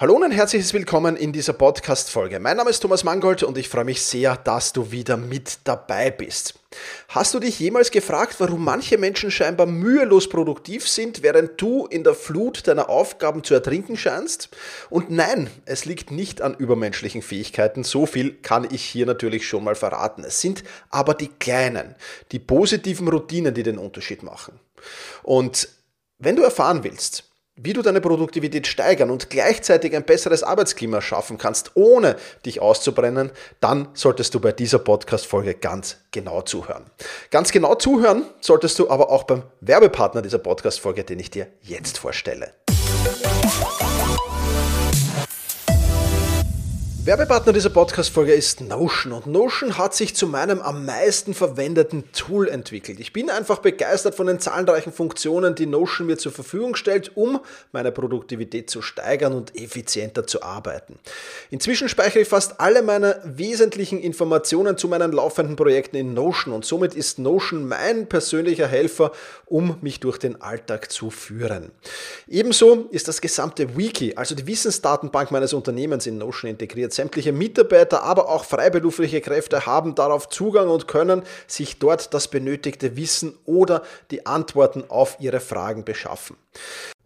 Hallo und ein herzliches Willkommen in dieser Podcast-Folge. Mein Name ist Thomas Mangold und ich freue mich sehr, dass du wieder mit dabei bist. Hast du dich jemals gefragt, warum manche Menschen scheinbar mühelos produktiv sind, während du in der Flut deiner Aufgaben zu ertrinken scheinst? Und nein, es liegt nicht an übermenschlichen Fähigkeiten, so viel kann ich hier natürlich schon mal verraten. Es sind aber die kleinen, die positiven Routinen, die den Unterschied machen. Und wenn du erfahren willst, wie du deine Produktivität steigern und gleichzeitig ein besseres Arbeitsklima schaffen kannst, ohne dich auszubrennen, dann solltest du bei dieser Podcast-Folge ganz genau zuhören. Ganz genau zuhören solltest du aber auch beim Werbepartner dieser Podcast-Folge, den ich dir jetzt vorstelle. Werbepartner dieser Podcast-Folge ist Notion und Notion hat sich zu meinem am meisten verwendeten Tool entwickelt. Ich bin einfach begeistert von den zahlreichen Funktionen, die Notion mir zur Verfügung stellt, um meine Produktivität zu steigern und effizienter zu arbeiten. Inzwischen speichere ich fast alle meine wesentlichen Informationen zu meinen laufenden Projekten in Notion und somit ist Notion mein persönlicher Helfer, um mich durch den Alltag zu führen. Ebenso ist das gesamte Wiki, also die Wissensdatenbank meines Unternehmens in Notion integriert Sämtliche Mitarbeiter, aber auch freiberufliche Kräfte haben darauf Zugang und können sich dort das benötigte Wissen oder die Antworten auf ihre Fragen beschaffen.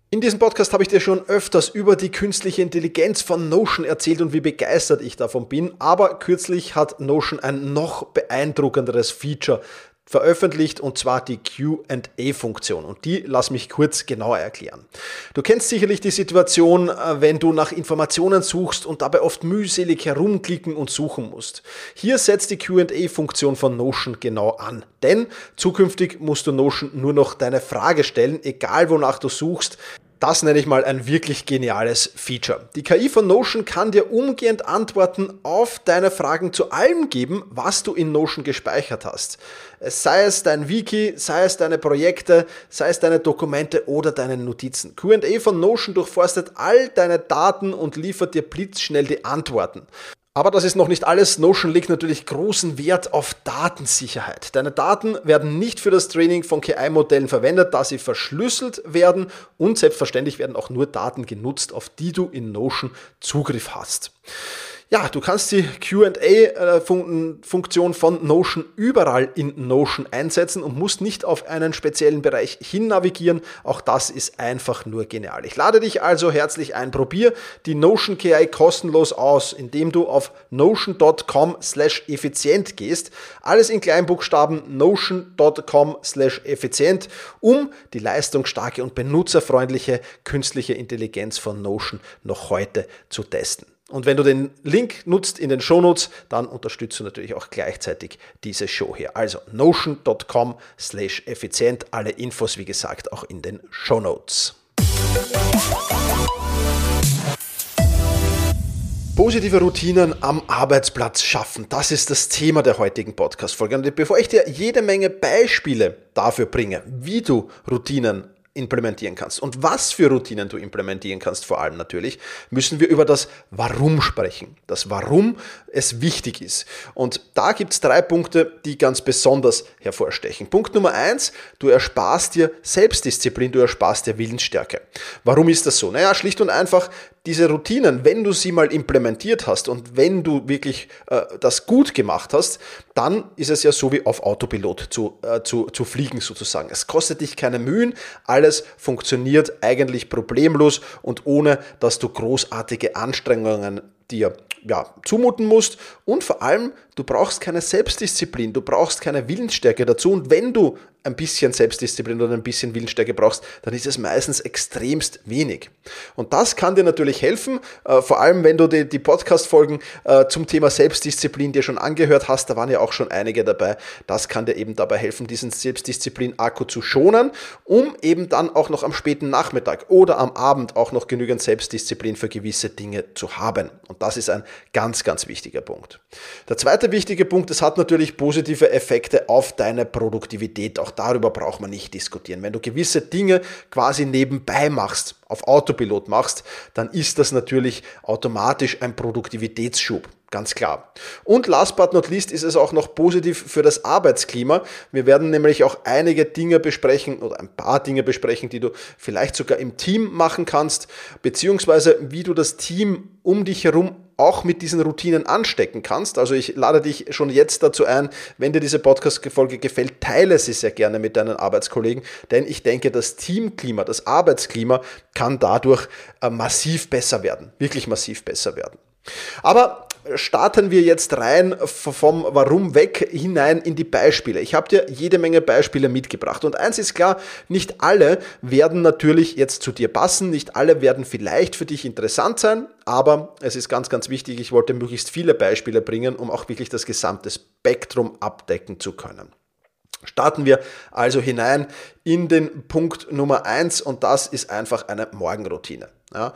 In diesem Podcast habe ich dir schon öfters über die künstliche Intelligenz von Notion erzählt und wie begeistert ich davon bin, aber kürzlich hat Notion ein noch beeindruckenderes Feature veröffentlicht und zwar die QA-Funktion. Und die lass mich kurz genauer erklären. Du kennst sicherlich die Situation, äh, wenn du nach Informationen suchst und dabei oft mühselig herumklicken und suchen musst. Hier setzt die QA-Funktion von Notion genau an. Denn zukünftig musst du Notion nur noch deine Frage stellen, egal wonach du suchst. Das nenne ich mal ein wirklich geniales Feature. Die KI von Notion kann dir umgehend Antworten auf deine Fragen zu allem geben, was du in Notion gespeichert hast. Sei es dein Wiki, sei es deine Projekte, sei es deine Dokumente oder deine Notizen. QA von Notion durchforstet all deine Daten und liefert dir blitzschnell die Antworten. Aber das ist noch nicht alles. Notion legt natürlich großen Wert auf Datensicherheit. Deine Daten werden nicht für das Training von KI-Modellen verwendet, da sie verschlüsselt werden und selbstverständlich werden auch nur Daten genutzt, auf die du in Notion Zugriff hast. Ja, du kannst die QA-Funktion von Notion überall in Notion einsetzen und musst nicht auf einen speziellen Bereich hin navigieren. Auch das ist einfach nur genial. Ich lade dich also herzlich ein. Probier die Notion KI kostenlos aus, indem du auf notion.com slash effizient gehst. Alles in Kleinbuchstaben notion.com slash effizient, um die leistungsstarke und benutzerfreundliche künstliche Intelligenz von Notion noch heute zu testen. Und wenn du den Link nutzt in den Shownotes, dann unterstützt du natürlich auch gleichzeitig diese Show hier. Also notion.com slash effizient. Alle Infos, wie gesagt, auch in den Shownotes. Positive Routinen am Arbeitsplatz schaffen. Das ist das Thema der heutigen Podcast-Folge. Und bevor ich dir jede Menge Beispiele dafür bringe, wie du Routinen implementieren kannst und was für Routinen du implementieren kannst, vor allem natürlich, müssen wir über das Warum sprechen. Das Warum es wichtig ist. Und da gibt es drei Punkte, die ganz besonders hervorstechen. Punkt Nummer eins, du ersparst dir Selbstdisziplin, du ersparst dir Willensstärke. Warum ist das so? Naja, schlicht und einfach, diese Routinen, wenn du sie mal implementiert hast und wenn du wirklich äh, das gut gemacht hast, dann ist es ja so wie auf Autopilot zu, äh, zu, zu fliegen sozusagen. Es kostet dich keine Mühen, alles funktioniert eigentlich problemlos und ohne, dass du großartige Anstrengungen dir ja, zumuten musst und vor allem, du brauchst keine Selbstdisziplin, du brauchst keine Willensstärke dazu und wenn du ein bisschen Selbstdisziplin oder ein bisschen Willensstärke brauchst, dann ist es meistens extremst wenig. Und das kann dir natürlich helfen, äh, vor allem wenn du die, die Podcast-Folgen äh, zum Thema Selbstdisziplin dir schon angehört hast, da waren ja auch schon einige dabei, das kann dir eben dabei helfen, diesen Selbstdisziplin-Akku zu schonen, um eben dann auch noch am späten Nachmittag oder am Abend auch noch genügend Selbstdisziplin für gewisse Dinge zu haben. Und das ist ein ganz, ganz wichtiger Punkt. Der zweite wichtige Punkt, es hat natürlich positive Effekte auf deine Produktivität, auch darüber braucht man nicht diskutieren. Wenn du gewisse Dinge quasi nebenbei machst, auf Autopilot machst, dann ist das natürlich automatisch ein Produktivitätsschub. Ganz klar. Und last but not least ist es auch noch positiv für das Arbeitsklima. Wir werden nämlich auch einige Dinge besprechen oder ein paar Dinge besprechen, die du vielleicht sogar im Team machen kannst, beziehungsweise wie du das Team um dich herum auch mit diesen Routinen anstecken kannst. Also ich lade dich schon jetzt dazu ein, wenn dir diese Podcast-Folge gefällt, teile sie sehr gerne mit deinen Arbeitskollegen, denn ich denke, das Teamklima, das Arbeitsklima kann dadurch äh, massiv besser werden, wirklich massiv besser werden. Aber starten wir jetzt rein vom Warum weg hinein in die Beispiele. Ich habe dir jede Menge Beispiele mitgebracht und eins ist klar, nicht alle werden natürlich jetzt zu dir passen, nicht alle werden vielleicht für dich interessant sein, aber es ist ganz, ganz wichtig, ich wollte möglichst viele Beispiele bringen, um auch wirklich das gesamte Spektrum abdecken zu können. Starten wir also hinein in den Punkt Nummer eins und das ist einfach eine Morgenroutine. Ja,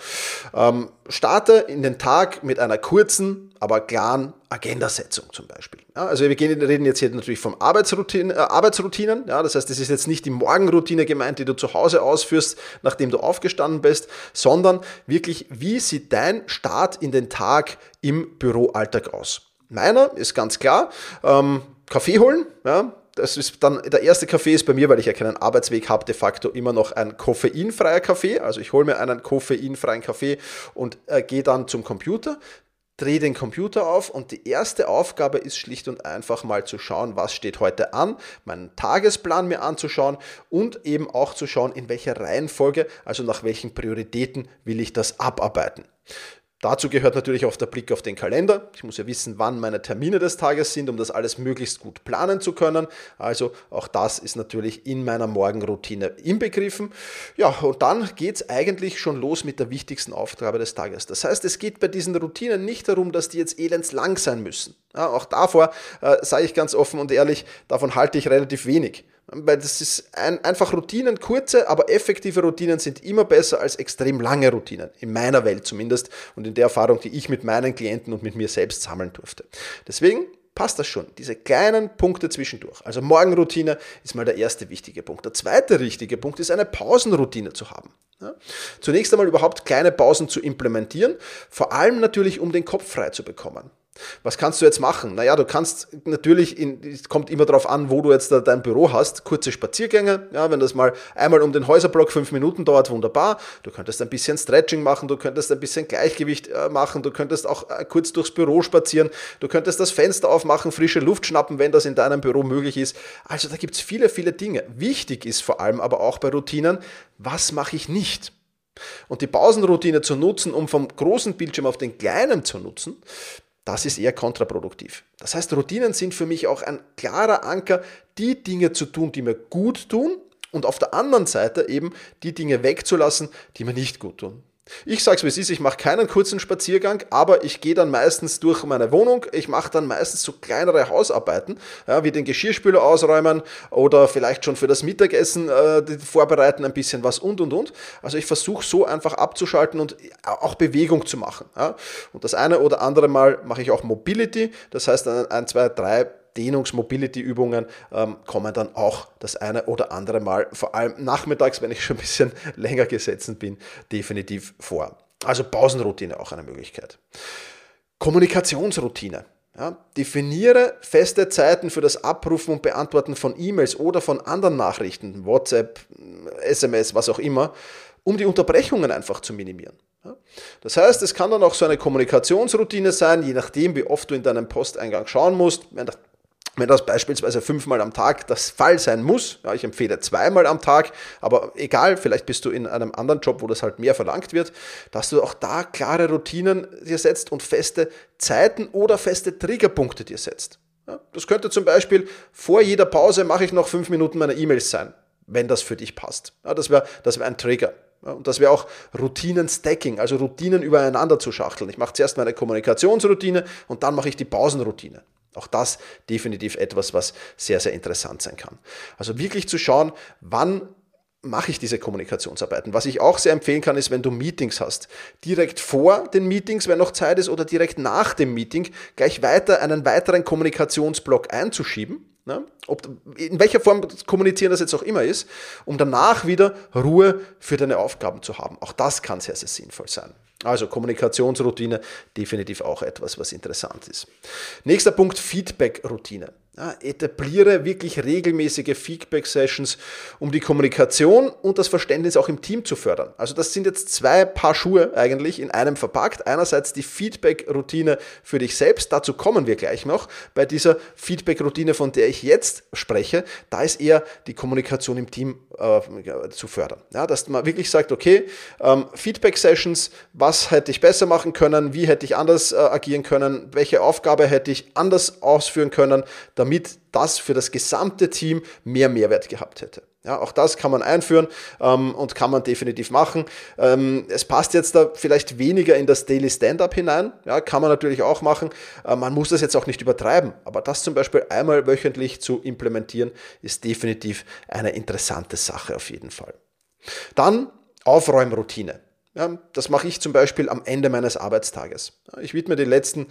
ähm, starte in den Tag mit einer kurzen, aber klaren Agendasetzung zum Beispiel. Ja, also wir gehen, reden jetzt hier natürlich vom Arbeitsroutine, äh, Arbeitsroutinen. Ja, das heißt, das ist jetzt nicht die Morgenroutine gemeint, die du zu Hause ausführst, nachdem du aufgestanden bist, sondern wirklich, wie sieht dein Start in den Tag im Büroalltag aus? Meiner ist ganz klar, ähm, Kaffee holen, ja, das ist dann, der erste Kaffee ist bei mir, weil ich ja keinen Arbeitsweg habe, de facto immer noch ein koffeinfreier Kaffee. Also ich hole mir einen koffeinfreien Kaffee und äh, gehe dann zum Computer, drehe den Computer auf und die erste Aufgabe ist schlicht und einfach mal zu schauen, was steht heute an, meinen Tagesplan mir anzuschauen und eben auch zu schauen, in welcher Reihenfolge, also nach welchen Prioritäten will ich das abarbeiten. Dazu gehört natürlich auch der Blick auf den Kalender. Ich muss ja wissen, wann meine Termine des Tages sind, um das alles möglichst gut planen zu können. Also auch das ist natürlich in meiner Morgenroutine inbegriffen. Ja, und dann geht es eigentlich schon los mit der wichtigsten Aufgabe des Tages. Das heißt, es geht bei diesen Routinen nicht darum, dass die jetzt elends lang sein müssen. Ja, auch davor äh, sage ich ganz offen und ehrlich, davon halte ich relativ wenig. Weil das ist ein, einfach Routinen, kurze, aber effektive Routinen sind immer besser als extrem lange Routinen. In meiner Welt zumindest und in der Erfahrung, die ich mit meinen Klienten und mit mir selbst sammeln durfte. Deswegen passt das schon. Diese kleinen Punkte zwischendurch. Also Morgenroutine ist mal der erste wichtige Punkt. Der zweite wichtige Punkt ist eine Pausenroutine zu haben. Ja? Zunächst einmal überhaupt kleine Pausen zu implementieren, vor allem natürlich, um den Kopf frei zu bekommen. Was kannst du jetzt machen? Naja, du kannst natürlich, es kommt immer darauf an, wo du jetzt dein Büro hast, kurze Spaziergänge. Ja, wenn das mal einmal um den Häuserblock fünf Minuten dauert, wunderbar. Du könntest ein bisschen Stretching machen, du könntest ein bisschen Gleichgewicht äh, machen, du könntest auch äh, kurz durchs Büro spazieren, du könntest das Fenster aufmachen, frische Luft schnappen, wenn das in deinem Büro möglich ist. Also da gibt es viele, viele Dinge. Wichtig ist vor allem aber auch bei Routinen, was mache ich nicht? Und die Pausenroutine zu nutzen, um vom großen Bildschirm auf den kleinen zu nutzen, das ist eher kontraproduktiv. Das heißt, Routinen sind für mich auch ein klarer Anker, die Dinge zu tun, die mir gut tun und auf der anderen Seite eben die Dinge wegzulassen, die mir nicht gut tun. Ich sage es wie es ist, ich mache keinen kurzen Spaziergang, aber ich gehe dann meistens durch meine Wohnung. Ich mache dann meistens so kleinere Hausarbeiten, ja, wie den Geschirrspüler ausräumen oder vielleicht schon für das Mittagessen äh, vorbereiten, ein bisschen was und und und. Also ich versuche so einfach abzuschalten und auch Bewegung zu machen. Ja. Und das eine oder andere Mal mache ich auch Mobility, das heißt ein, zwei, drei Dehnungs-Mobility-Übungen ähm, kommen dann auch das eine oder andere Mal, vor allem nachmittags, wenn ich schon ein bisschen länger gesessen bin, definitiv vor. Also Pausenroutine auch eine Möglichkeit. Kommunikationsroutine. Ja, definiere feste Zeiten für das Abrufen und Beantworten von E-Mails oder von anderen Nachrichten, WhatsApp, SMS, was auch immer, um die Unterbrechungen einfach zu minimieren. Das heißt, es kann dann auch so eine Kommunikationsroutine sein, je nachdem, wie oft du in deinem Posteingang schauen musst. Wenn das beispielsweise fünfmal am Tag das Fall sein muss, ja, ich empfehle zweimal am Tag, aber egal, vielleicht bist du in einem anderen Job, wo das halt mehr verlangt wird, dass du auch da klare Routinen dir setzt und feste Zeiten oder feste Triggerpunkte dir setzt. Ja, das könnte zum Beispiel vor jeder Pause mache ich noch fünf Minuten meine E-Mails sein, wenn das für dich passt. Ja, das wäre das wär ein Trigger. Und das wäre auch Routinen-Stacking, also Routinen übereinander zu schachteln. Ich mache zuerst meine Kommunikationsroutine und dann mache ich die Pausenroutine. Auch das definitiv etwas, was sehr, sehr interessant sein kann. Also wirklich zu schauen, wann mache ich diese Kommunikationsarbeiten. Was ich auch sehr empfehlen kann, ist, wenn du Meetings hast, direkt vor den Meetings, wenn noch Zeit ist, oder direkt nach dem Meeting gleich weiter einen weiteren Kommunikationsblock einzuschieben. Ne? Ob, in welcher Form kommunizieren das jetzt auch immer ist, um danach wieder Ruhe für deine Aufgaben zu haben. Auch das kann sehr, sehr sinnvoll sein. Also Kommunikationsroutine definitiv auch etwas, was interessant ist. Nächster Punkt, Feedback-Routine. Etabliere wirklich regelmäßige Feedback-Sessions, um die Kommunikation und das Verständnis auch im Team zu fördern. Also das sind jetzt zwei Paar Schuhe eigentlich in einem verpackt. Einerseits die Feedback-Routine für dich selbst, dazu kommen wir gleich noch. Bei dieser Feedback-Routine, von der ich jetzt spreche, da ist eher die Kommunikation im Team äh, zu fördern. Ja, dass man wirklich sagt, okay, ähm, Feedback-Sessions, was hätte ich besser machen können, wie hätte ich anders äh, agieren können, welche Aufgabe hätte ich anders ausführen können, damit das für das gesamte Team mehr Mehrwert gehabt hätte. Ja, auch das kann man einführen ähm, und kann man definitiv machen. Ähm, es passt jetzt da vielleicht weniger in das Daily Stand-up hinein. Ja, kann man natürlich auch machen. Äh, man muss das jetzt auch nicht übertreiben. Aber das zum Beispiel einmal wöchentlich zu implementieren, ist definitiv eine interessante Sache auf jeden Fall. Dann Aufräumroutine. Ja, das mache ich zum Beispiel am Ende meines Arbeitstages. Ich widme die letzten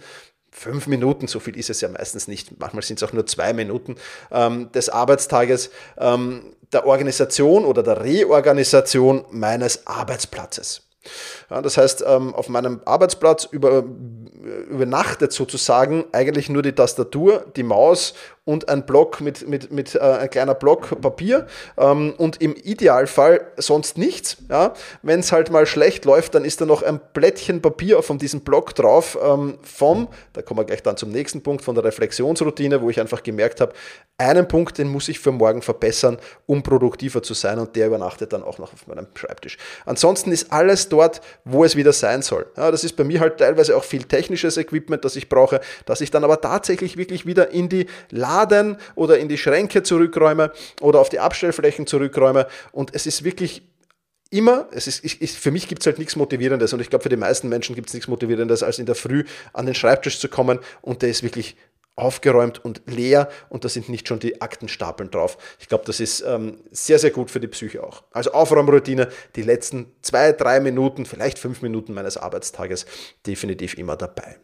fünf Minuten, so viel ist es ja meistens nicht, manchmal sind es auch nur zwei Minuten ähm, des Arbeitstages, ähm, der Organisation oder der Reorganisation meines Arbeitsplatzes. Ja, das heißt, ähm, auf meinem Arbeitsplatz über, übernachtet sozusagen eigentlich nur die Tastatur, die Maus und ein Block mit, mit, mit äh, ein kleiner Block Papier ähm, und im Idealfall sonst nichts. Ja? Wenn es halt mal schlecht läuft, dann ist da noch ein Blättchen Papier von diesem Block drauf ähm, vom, da kommen wir gleich dann zum nächsten Punkt, von der Reflexionsroutine, wo ich einfach gemerkt habe, einen Punkt, den muss ich für morgen verbessern, um produktiver zu sein und der übernachtet dann auch noch auf meinem Schreibtisch. Ansonsten ist alles dort, wo es wieder sein soll. Ja, das ist bei mir halt teilweise auch viel technisches Equipment, das ich brauche, dass ich dann aber tatsächlich wirklich wieder in die Lage Laden oder in die Schränke zurückräume oder auf die Abstellflächen zurückräume. Und es ist wirklich immer, es ist, ich, für mich gibt es halt nichts Motivierendes und ich glaube, für die meisten Menschen gibt es nichts Motivierendes, als in der Früh an den Schreibtisch zu kommen und der ist wirklich aufgeräumt und leer und da sind nicht schon die Aktenstapeln drauf. Ich glaube, das ist ähm, sehr, sehr gut für die Psyche auch. Also Aufräumroutine, die letzten zwei, drei Minuten, vielleicht fünf Minuten meines Arbeitstages definitiv immer dabei.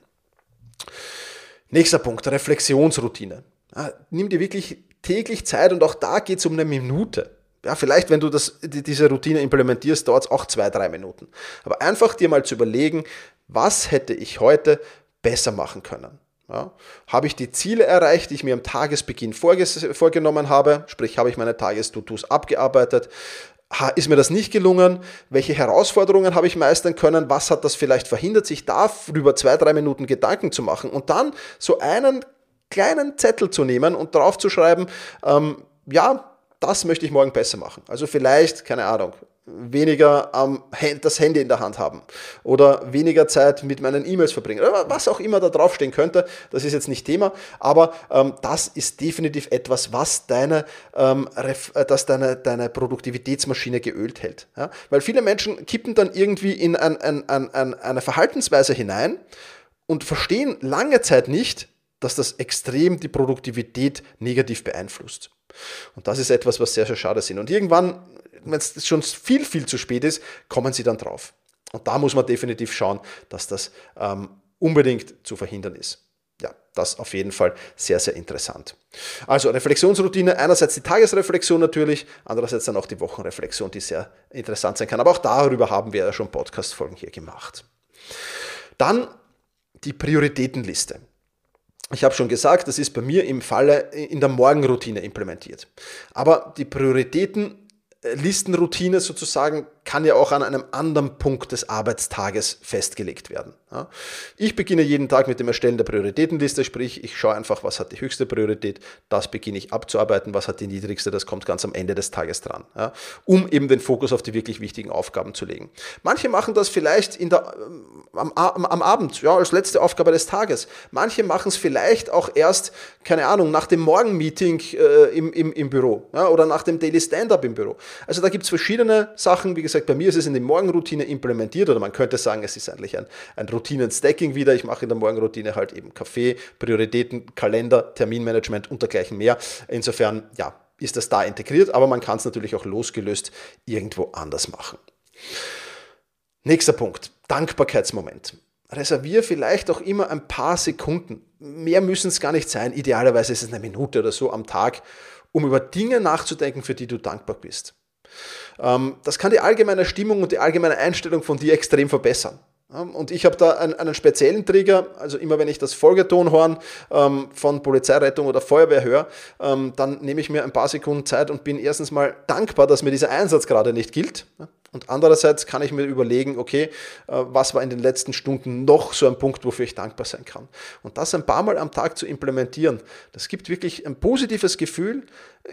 Nächster Punkt, Reflexionsroutine. Ja, nimm dir wirklich täglich Zeit und auch da geht es um eine Minute. Ja, vielleicht, wenn du das, diese Routine implementierst, dauert es auch zwei, drei Minuten. Aber einfach dir mal zu überlegen, was hätte ich heute besser machen können. Ja, habe ich die Ziele erreicht, die ich mir am Tagesbeginn vorgenommen habe? Sprich, habe ich meine Tages-To-Dos abgearbeitet? ist mir das nicht gelungen? Welche Herausforderungen habe ich meistern können? Was hat das vielleicht verhindert, sich darüber zwei, drei Minuten Gedanken zu machen und dann so einen kleinen Zettel zu nehmen und drauf zu schreiben, ähm, ja, das möchte ich morgen besser machen. Also vielleicht, keine Ahnung, weniger ähm, das Handy in der Hand haben oder weniger Zeit mit meinen E-Mails verbringen oder was auch immer da draufstehen könnte, das ist jetzt nicht Thema, aber ähm, das ist definitiv etwas, was deine, ähm, äh, dass deine, deine Produktivitätsmaschine geölt hält. Ja? Weil viele Menschen kippen dann irgendwie in ein, ein, ein, eine Verhaltensweise hinein und verstehen lange Zeit nicht, dass das extrem die Produktivität negativ beeinflusst. Und das ist etwas, was sehr, sehr schade ist. Und irgendwann, wenn es schon viel, viel zu spät ist, kommen sie dann drauf. Und da muss man definitiv schauen, dass das ähm, unbedingt zu verhindern ist. Ja, das auf jeden Fall sehr, sehr interessant. Also Reflexionsroutine, einerseits die Tagesreflexion natürlich, andererseits dann auch die Wochenreflexion, die sehr interessant sein kann. Aber auch darüber haben wir ja schon Podcast-Folgen hier gemacht. Dann die Prioritätenliste. Ich habe schon gesagt, das ist bei mir im Falle in der Morgenroutine implementiert. Aber die Prioritätenlistenroutine sozusagen kann ja auch an einem anderen Punkt des Arbeitstages festgelegt werden. Ich beginne jeden Tag mit dem Erstellen der Prioritätenliste, sprich ich schaue einfach, was hat die höchste Priorität, das beginne ich abzuarbeiten, was hat die niedrigste, das kommt ganz am Ende des Tages dran, um eben den Fokus auf die wirklich wichtigen Aufgaben zu legen. Manche machen das vielleicht der, ähm, am, am Abend, ja, als letzte Aufgabe des Tages. Manche machen es vielleicht auch erst, keine Ahnung, nach dem Morgenmeeting äh, im, im, im Büro ja, oder nach dem Daily Stand-up im Büro. Also da gibt es verschiedene Sachen, wie gesagt, bei mir ist es in die Morgenroutine implementiert oder man könnte sagen, es ist eigentlich ein, ein Routinen-Stacking wieder. Ich mache in der Morgenroutine halt eben Kaffee, Prioritäten, Kalender, Terminmanagement und dergleichen mehr. Insofern, ja, ist das da integriert, aber man kann es natürlich auch losgelöst irgendwo anders machen. Nächster Punkt, Dankbarkeitsmoment. Reserviere vielleicht auch immer ein paar Sekunden. Mehr müssen es gar nicht sein. Idealerweise ist es eine Minute oder so am Tag, um über Dinge nachzudenken, für die du dankbar bist. Ähm, das kann die allgemeine Stimmung und die allgemeine Einstellung von dir extrem verbessern. Und ich habe da einen, einen, speziellen Trigger, also immer wenn ich das Folgetonhorn ähm, von Polizeirettung oder Feuerwehr höre, ähm, dann nehme ich mir ein paar Sekunden Zeit und bin erstens mal dankbar, dass mir dieser Einsatz gerade nicht gilt. Und andererseits kann ich mir überlegen, okay, äh, was war in den letzten Stunden noch so ein Punkt, wofür ich dankbar sein kann. Und das ein paar Mal am Tag zu implementieren, das gibt wirklich ein positives Gefühl,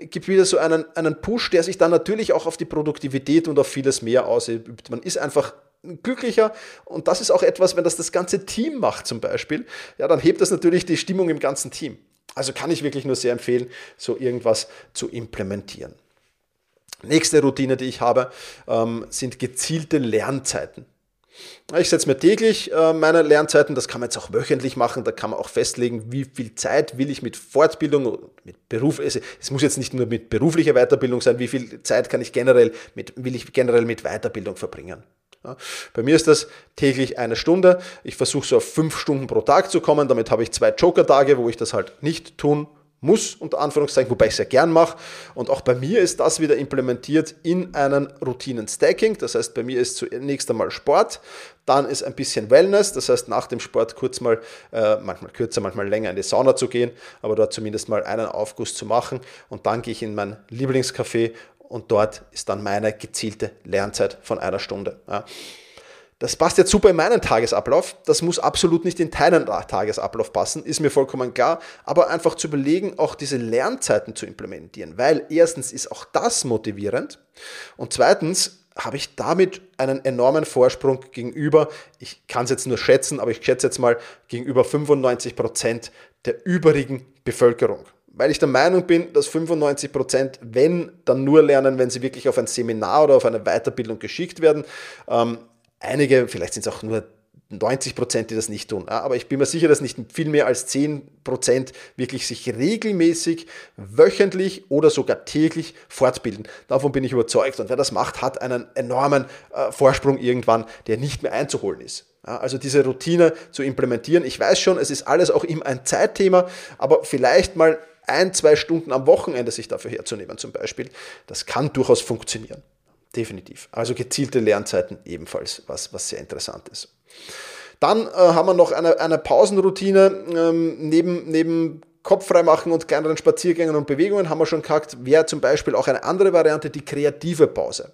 gibt wieder so einen, einen Push, der sich dann natürlich auch auf die Produktivität und auf vieles mehr ausübt. Man ist einfach glücklicher und das ist auch etwas, wenn das das ganze Team macht zum Beispiel, ja, dann hebt das natürlich die Stimmung im ganzen Team. Also kann ich wirklich nur sehr empfehlen, so irgendwas zu implementieren. Nächste Routine, die ich habe, ähm, sind gezielte Lernzeiten. Ich setze mir täglich äh, meine Lernzeiten, das kann man jetzt auch wöchentlich machen, da kann man auch festlegen, wie viel Zeit will ich mit Fortbildung, mit Beruf, es, muss jetzt nicht nur mit beruflicher Weiterbildung sein, wie viel Zeit kann ich generell mit, will ich generell mit Weiterbildung verbringen. Bei mir ist das täglich eine Stunde. Ich versuche so auf fünf Stunden pro Tag zu kommen. Damit habe ich zwei Joker-Tage, wo ich das halt nicht tun muss, unter Anführungszeichen, wobei ich es sehr gern mache. Und auch bei mir ist das wieder implementiert in einen Routinen-Stacking. Das heißt, bei mir ist zunächst einmal Sport, dann ist ein bisschen Wellness, das heißt, nach dem Sport kurz mal, äh, manchmal kürzer, manchmal länger in die Sauna zu gehen, aber dort zumindest mal einen Aufguss zu machen. Und dann gehe ich in mein Lieblingscafé und dort ist dann meine gezielte Lernzeit von einer Stunde. Ja. Das passt jetzt super in meinen Tagesablauf. Das muss absolut nicht in deinen Tagesablauf passen, ist mir vollkommen klar. Aber einfach zu überlegen, auch diese Lernzeiten zu implementieren, weil erstens ist auch das motivierend und zweitens habe ich damit einen enormen Vorsprung gegenüber, ich kann es jetzt nur schätzen, aber ich schätze jetzt mal gegenüber 95 Prozent der übrigen Bevölkerung weil ich der Meinung bin, dass 95 Prozent, wenn, dann nur lernen, wenn sie wirklich auf ein Seminar oder auf eine Weiterbildung geschickt werden. Ähm, einige, vielleicht sind es auch nur 90 Prozent, die das nicht tun. Aber ich bin mir sicher, dass nicht viel mehr als 10 Prozent wirklich sich regelmäßig, wöchentlich oder sogar täglich fortbilden. Davon bin ich überzeugt. Und wer das macht, hat einen enormen äh, Vorsprung irgendwann, der nicht mehr einzuholen ist. Also diese Routine zu implementieren. Ich weiß schon, es ist alles auch immer ein Zeitthema, aber vielleicht mal ein, zwei Stunden am Wochenende sich dafür herzunehmen zum Beispiel, das kann durchaus funktionieren. Definitiv. Also gezielte Lernzeiten ebenfalls, was, was sehr interessant ist. Dann äh, haben wir noch eine, eine Pausenroutine ähm, neben, neben Kopf freimachen und kleineren Spaziergängen und Bewegungen haben wir schon gehabt, wäre zum Beispiel auch eine andere Variante, die kreative Pause.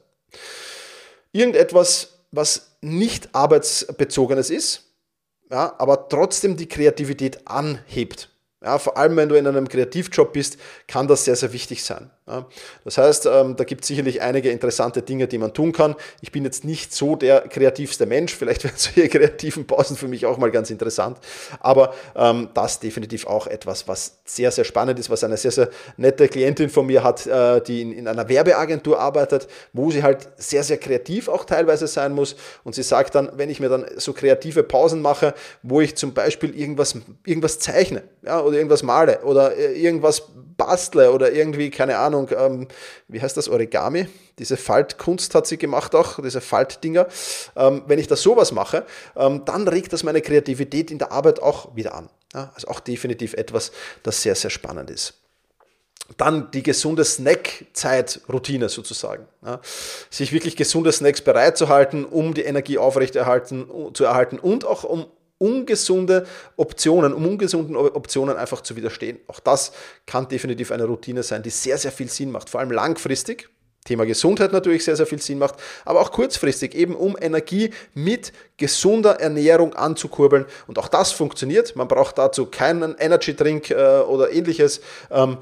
Irgendetwas, was nicht arbeitsbezogenes ist, ja, aber trotzdem die Kreativität anhebt. Ja, vor allem, wenn du in einem Kreativjob bist, kann das sehr, sehr wichtig sein. Ja, das heißt, ähm, da gibt es sicherlich einige interessante Dinge, die man tun kann. Ich bin jetzt nicht so der kreativste Mensch, vielleicht wären solche kreativen Pausen für mich auch mal ganz interessant, aber ähm, das definitiv auch etwas, was sehr, sehr spannend ist, was eine sehr, sehr nette Klientin von mir hat, äh, die in, in einer Werbeagentur arbeitet, wo sie halt sehr, sehr kreativ auch teilweise sein muss und sie sagt dann, wenn ich mir dann so kreative Pausen mache, wo ich zum Beispiel irgendwas, irgendwas zeichne ja, oder irgendwas male oder äh, irgendwas bastle oder irgendwie, keine Ahnung, ähm, wie heißt das, Origami? Diese Faltkunst hat sie gemacht auch, diese Faltdinger. Ähm, wenn ich da sowas mache, ähm, dann regt das meine Kreativität in der Arbeit auch wieder an. Ja, also auch definitiv etwas, das sehr, sehr spannend ist. Dann die gesunde Snackzeit-Routine sozusagen. Ja, sich wirklich gesunde Snacks bereitzuhalten, um die Energie aufrechterhalten zu erhalten und auch um ungesunde Optionen, um ungesunden Optionen einfach zu widerstehen. Auch das kann definitiv eine Routine sein, die sehr, sehr viel Sinn macht, vor allem langfristig. Thema Gesundheit natürlich sehr, sehr viel Sinn macht, aber auch kurzfristig eben, um Energie mit gesunder Ernährung anzukurbeln. Und auch das funktioniert. Man braucht dazu keinen Energy Drink äh, oder ähnliches. Ähm,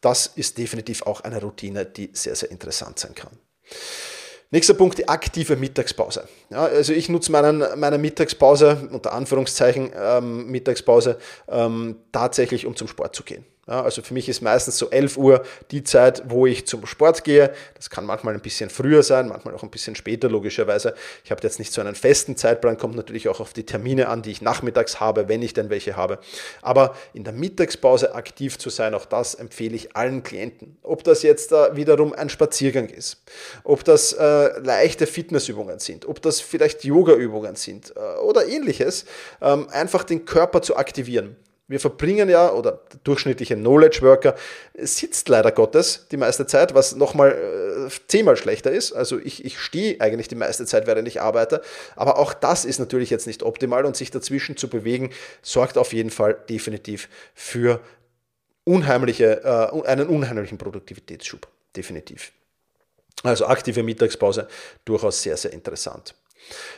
das ist definitiv auch eine Routine, die sehr, sehr interessant sein kann. Nächster Punkt, die aktive Mittagspause. Ja, also ich nutze meinen, meine Mittagspause, unter Anführungszeichen ähm, Mittagspause, ähm, tatsächlich, um zum Sport zu gehen. Also für mich ist meistens so 11 Uhr die Zeit, wo ich zum Sport gehe. Das kann manchmal ein bisschen früher sein, manchmal auch ein bisschen später, logischerweise. Ich habe jetzt nicht so einen festen Zeitplan, kommt natürlich auch auf die Termine an, die ich nachmittags habe, wenn ich denn welche habe. Aber in der Mittagspause aktiv zu sein, auch das empfehle ich allen Klienten. Ob das jetzt äh, wiederum ein Spaziergang ist, ob das äh, leichte Fitnessübungen sind, ob das vielleicht Yogaübungen sind äh, oder ähnliches, ähm, einfach den Körper zu aktivieren. Wir verbringen ja, oder der durchschnittliche Knowledge Worker sitzt leider Gottes die meiste Zeit, was nochmal zehnmal schlechter ist. Also ich, ich stehe eigentlich die meiste Zeit, während ich arbeite. Aber auch das ist natürlich jetzt nicht optimal und sich dazwischen zu bewegen, sorgt auf jeden Fall definitiv für unheimliche, äh, einen unheimlichen Produktivitätsschub. Definitiv. Also aktive Mittagspause durchaus sehr, sehr interessant.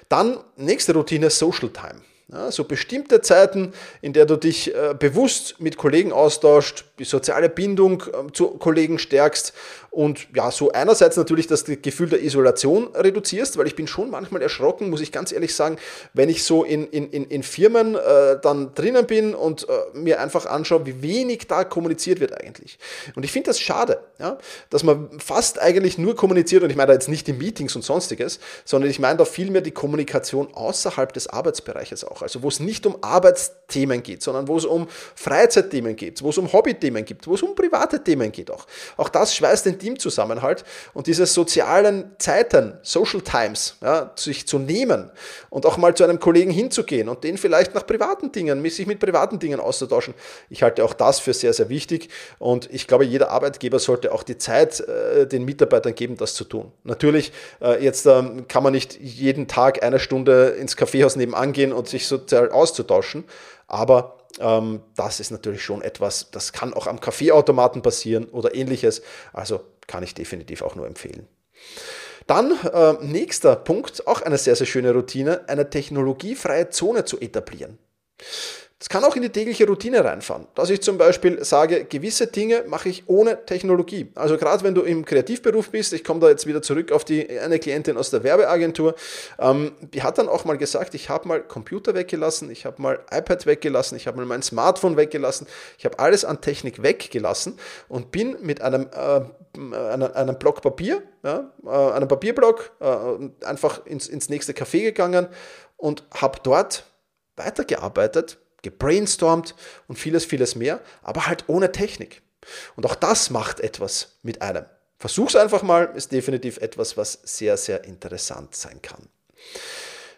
Dann nächste Routine, Social Time. Ja, so bestimmte Zeiten, in der du dich äh, bewusst mit Kollegen austauscht, die soziale Bindung äh, zu Kollegen stärkst und ja, so einerseits natürlich das Gefühl der Isolation reduzierst, weil ich bin schon manchmal erschrocken, muss ich ganz ehrlich sagen, wenn ich so in, in, in Firmen äh, dann drinnen bin und äh, mir einfach anschaue, wie wenig da kommuniziert wird eigentlich. Und ich finde das schade, ja, dass man fast eigentlich nur kommuniziert, und ich meine da jetzt nicht die Meetings und sonstiges, sondern ich meine da vielmehr die Kommunikation außerhalb des Arbeitsbereiches auch. Also wo es nicht um Arbeitsthemen geht, sondern wo es um Freizeitthemen geht, wo es um Hobbythemen gibt, wo es um private Themen geht auch. Auch das schweißt den Teamzusammenhalt und diese sozialen Zeiten, Social Times, ja, sich zu nehmen und auch mal zu einem Kollegen hinzugehen und den vielleicht nach privaten Dingen, sich mit privaten Dingen auszutauschen. Ich halte auch das für sehr, sehr wichtig und ich glaube, jeder Arbeitgeber sollte auch die Zeit äh, den Mitarbeitern geben, das zu tun. Natürlich, äh, jetzt ähm, kann man nicht jeden Tag eine Stunde ins Kaffeehaus nebenan gehen und sich sozial auszutauschen, aber ähm, das ist natürlich schon etwas, das kann auch am Kaffeeautomaten passieren oder ähnliches. Also kann ich definitiv auch nur empfehlen. Dann äh, nächster Punkt, auch eine sehr, sehr schöne Routine, eine technologiefreie Zone zu etablieren. Das kann auch in die tägliche Routine reinfahren, dass ich zum Beispiel sage, gewisse Dinge mache ich ohne Technologie. Also gerade wenn du im Kreativberuf bist, ich komme da jetzt wieder zurück auf die eine Klientin aus der Werbeagentur, ähm, die hat dann auch mal gesagt, ich habe mal Computer weggelassen, ich habe mal iPad weggelassen, ich habe mal mein Smartphone weggelassen, ich habe alles an Technik weggelassen und bin mit einem, äh, einem, einem Block Papier, ja, äh, einem Papierblock, äh, einfach ins, ins nächste Café gegangen und habe dort weitergearbeitet gebrainstormt und vieles, vieles mehr, aber halt ohne Technik. Und auch das macht etwas mit einem. Versuch's einfach mal, ist definitiv etwas, was sehr, sehr interessant sein kann.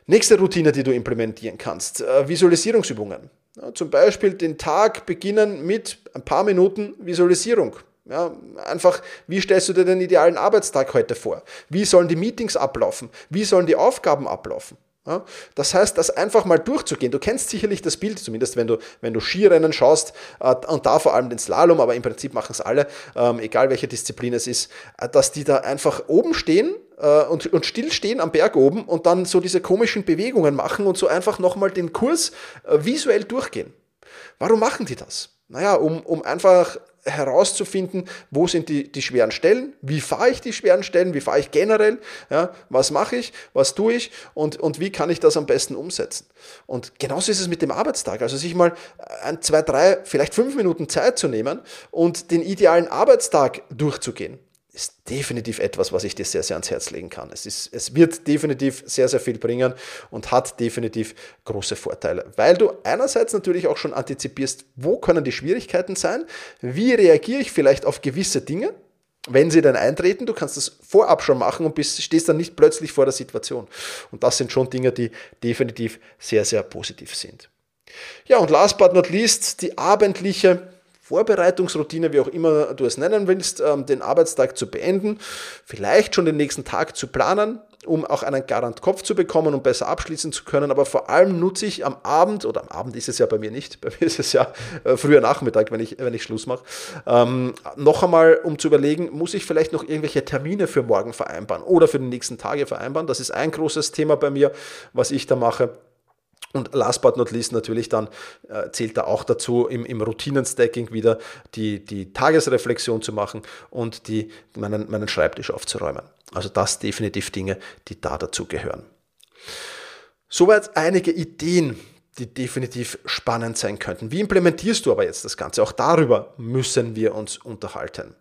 Nächste Routine, die du implementieren kannst, äh, Visualisierungsübungen. Ja, zum Beispiel den Tag beginnen mit ein paar Minuten Visualisierung. Ja, einfach, wie stellst du dir den idealen Arbeitstag heute vor? Wie sollen die Meetings ablaufen? Wie sollen die Aufgaben ablaufen? Ja, das heißt, das einfach mal durchzugehen. Du kennst sicherlich das Bild, zumindest wenn du, wenn du Skirennen schaust äh, und da vor allem den Slalom, aber im Prinzip machen es alle, ähm, egal welche Disziplin es ist, äh, dass die da einfach oben stehen äh, und, und still stehen am Berg oben und dann so diese komischen Bewegungen machen und so einfach nochmal den Kurs äh, visuell durchgehen. Warum machen die das? Naja, um, um einfach herauszufinden, wo sind die, die schweren Stellen, wie fahre ich die schweren Stellen, wie fahre ich generell, ja, was mache ich, was tue ich und, und wie kann ich das am besten umsetzen. Und genauso ist es mit dem Arbeitstag. Also sich mal ein, zwei, drei, vielleicht fünf Minuten Zeit zu nehmen und den idealen Arbeitstag durchzugehen ist definitiv etwas, was ich dir sehr, sehr ans Herz legen kann. Es, ist, es wird definitiv sehr, sehr viel bringen und hat definitiv große Vorteile, weil du einerseits natürlich auch schon antizipierst, wo können die Schwierigkeiten sein, wie reagiere ich vielleicht auf gewisse Dinge, wenn sie dann eintreten, du kannst das vorab schon machen und bist, stehst dann nicht plötzlich vor der Situation. Und das sind schon Dinge, die definitiv sehr, sehr positiv sind. Ja, und last but not least, die abendliche Vorbereitungsroutine, wie auch immer du es nennen willst, ähm, den Arbeitstag zu beenden, vielleicht schon den nächsten Tag zu planen, um auch einen Garant Kopf zu bekommen und besser abschließen zu können. Aber vor allem nutze ich am Abend, oder am Abend ist es ja bei mir nicht, bei mir ist es ja äh, früher Nachmittag, wenn ich, wenn ich Schluss mache, ähm, noch einmal, um zu überlegen, muss ich vielleicht noch irgendwelche Termine für morgen vereinbaren oder für die nächsten Tage vereinbaren. Das ist ein großes Thema bei mir, was ich da mache. Und last but not least natürlich dann äh, zählt da auch dazu, im, im Routinen-Stacking wieder die, die Tagesreflexion zu machen und die, meinen, meinen Schreibtisch aufzuräumen. Also das definitiv Dinge, die da dazu gehören. Soweit einige Ideen, die definitiv spannend sein könnten. Wie implementierst du aber jetzt das Ganze? Auch darüber müssen wir uns unterhalten.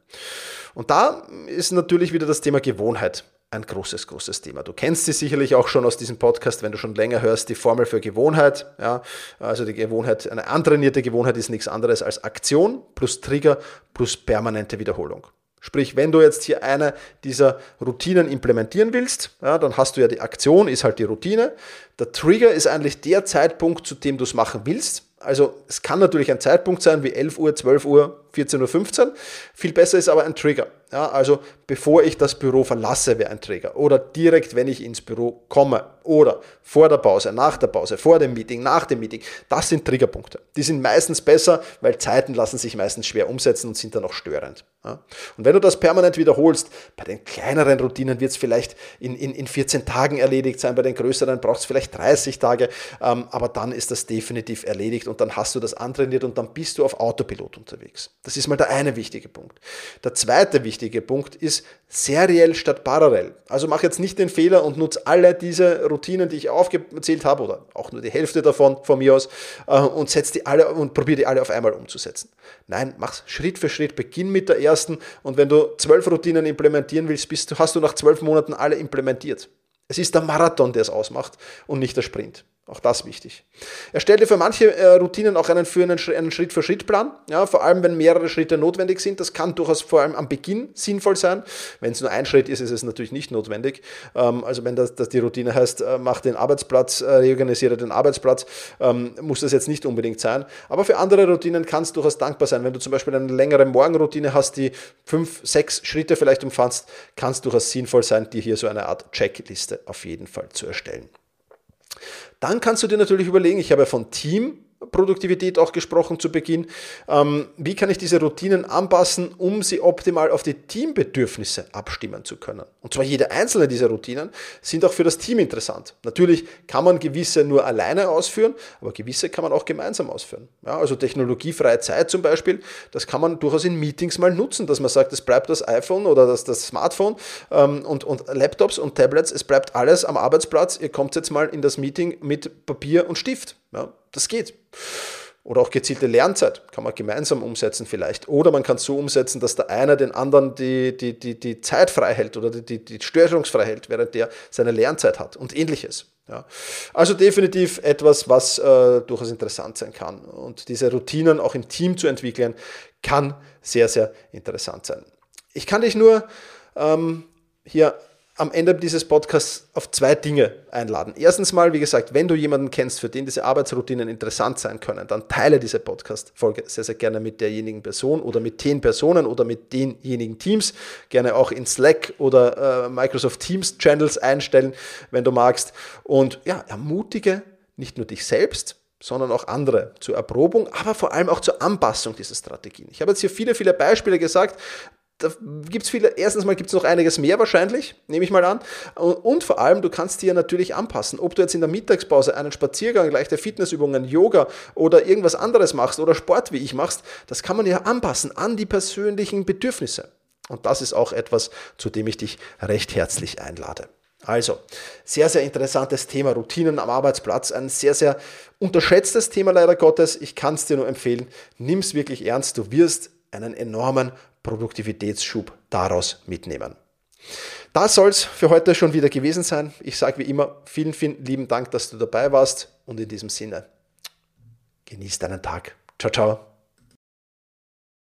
Und da ist natürlich wieder das Thema Gewohnheit ein großes, großes Thema. Du kennst sie sicherlich auch schon aus diesem Podcast, wenn du schon länger hörst, die Formel für Gewohnheit. Ja, also die Gewohnheit, eine antrainierte Gewohnheit ist nichts anderes als Aktion plus Trigger plus permanente Wiederholung. Sprich, wenn du jetzt hier eine dieser Routinen implementieren willst, ja, dann hast du ja die Aktion, ist halt die Routine. Der Trigger ist eigentlich der Zeitpunkt, zu dem du es machen willst. Also es kann natürlich ein Zeitpunkt sein wie 11 Uhr, 12 Uhr, 14.15 Uhr. Viel besser ist aber ein Trigger. Ja, also bevor ich das Büro verlasse, wäre ein Trigger. Oder direkt, wenn ich ins Büro komme. Oder vor der Pause, nach der Pause, vor dem Meeting, nach dem Meeting. Das sind Triggerpunkte. Die sind meistens besser, weil Zeiten lassen sich meistens schwer umsetzen und sind dann auch störend. Ja. Und wenn du das permanent wiederholst, bei den kleineren Routinen wird es vielleicht in, in, in 14 Tagen erledigt sein, bei den größeren braucht es vielleicht 30 Tage, ähm, aber dann ist das definitiv erledigt und dann hast du das antrainiert und dann bist du auf Autopilot unterwegs. Das ist mal der eine wichtige Punkt. Der zweite wichtige Punkt ist seriell statt parallel. Also mach jetzt nicht den Fehler und nutze alle diese Routinen, die ich aufgezählt habe, oder auch nur die Hälfte davon von mir aus, äh, und setz die alle und probier die alle auf einmal umzusetzen. Nein, mach Schritt für Schritt. Beginn mit der ersten und wenn du zwölf Routinen implementieren willst, bist, hast du nach zwölf Monaten alle implementiert. Es ist der Marathon, der es ausmacht und nicht der Sprint. Auch das wichtig. Erstelle für manche äh, Routinen auch einen, für einen, einen Schritt-für-Schritt-Plan. Ja, vor allem, wenn mehrere Schritte notwendig sind. Das kann durchaus vor allem am Beginn sinnvoll sein. Wenn es nur ein Schritt ist, ist es natürlich nicht notwendig. Ähm, also wenn das, das, die Routine heißt, äh, mach den Arbeitsplatz, äh, reorganisiere den Arbeitsplatz, ähm, muss das jetzt nicht unbedingt sein. Aber für andere Routinen kann es durchaus dankbar sein. Wenn du zum Beispiel eine längere Morgenroutine hast, die fünf, sechs Schritte vielleicht umfasst, kann es durchaus sinnvoll sein, dir hier so eine Art Checkliste auf jeden Fall zu erstellen. Dann kannst du dir natürlich überlegen, ich habe von Team Produktivität auch gesprochen zu Beginn. Ähm, wie kann ich diese Routinen anpassen, um sie optimal auf die Teambedürfnisse abstimmen zu können? Und zwar jede einzelne dieser Routinen sind auch für das Team interessant. Natürlich kann man gewisse nur alleine ausführen, aber gewisse kann man auch gemeinsam ausführen. Ja, also technologiefreie Zeit zum Beispiel, das kann man durchaus in Meetings mal nutzen, dass man sagt, es bleibt das iPhone oder das, das Smartphone ähm, und, und Laptops und Tablets, es bleibt alles am Arbeitsplatz. Ihr kommt jetzt mal in das Meeting mit Papier und Stift. Ja, das geht. Oder auch gezielte Lernzeit kann man gemeinsam umsetzen vielleicht. Oder man kann es so umsetzen, dass der eine den anderen die, die, die, die Zeit frei hält oder die, die, die störungsfrei hält, während der seine Lernzeit hat und ähnliches. Ja. Also definitiv etwas, was äh, durchaus interessant sein kann. Und diese Routinen auch im Team zu entwickeln, kann sehr, sehr interessant sein. Ich kann dich nur ähm, hier am Ende dieses Podcasts auf zwei Dinge einladen. Erstens mal, wie gesagt, wenn du jemanden kennst, für den diese Arbeitsroutinen interessant sein können, dann teile diese Podcast-Folge sehr, sehr gerne mit derjenigen Person oder mit den Personen oder mit denjenigen Teams. Gerne auch in Slack oder äh, Microsoft Teams Channels einstellen, wenn du magst. Und ja, ermutige nicht nur dich selbst, sondern auch andere zur Erprobung, aber vor allem auch zur Anpassung dieser Strategien. Ich habe jetzt hier viele, viele Beispiele gesagt da gibt es viele, erstens mal gibt es noch einiges mehr wahrscheinlich, nehme ich mal an. Und, und, vor allem, du kannst dir natürlich anpassen. Ob du jetzt in der Mittagspause einen Spaziergang, leichte Fitnessübungen, Yoga oder irgendwas anderes machst oder Sport wie ich machst, das kann man ja anpassen an die persönlichen Bedürfnisse. Und das ist auch etwas, zu dem ich dich recht herzlich einlade. Also, sehr, sehr interessantes Thema, Routinen am Arbeitsplatz, ein sehr, sehr unterschätztes Thema leider Gottes. Ich kann es dir nur empfehlen, nimm es wirklich ernst, du wirst einen enormen Produktivitätsschub daraus mitnehmen. Das soll es für heute schon wieder gewesen sein. Ich sage wie immer vielen, vielen lieben Dank, dass du dabei warst und in diesem Sinne genieß deinen Tag. Ciao, ciao.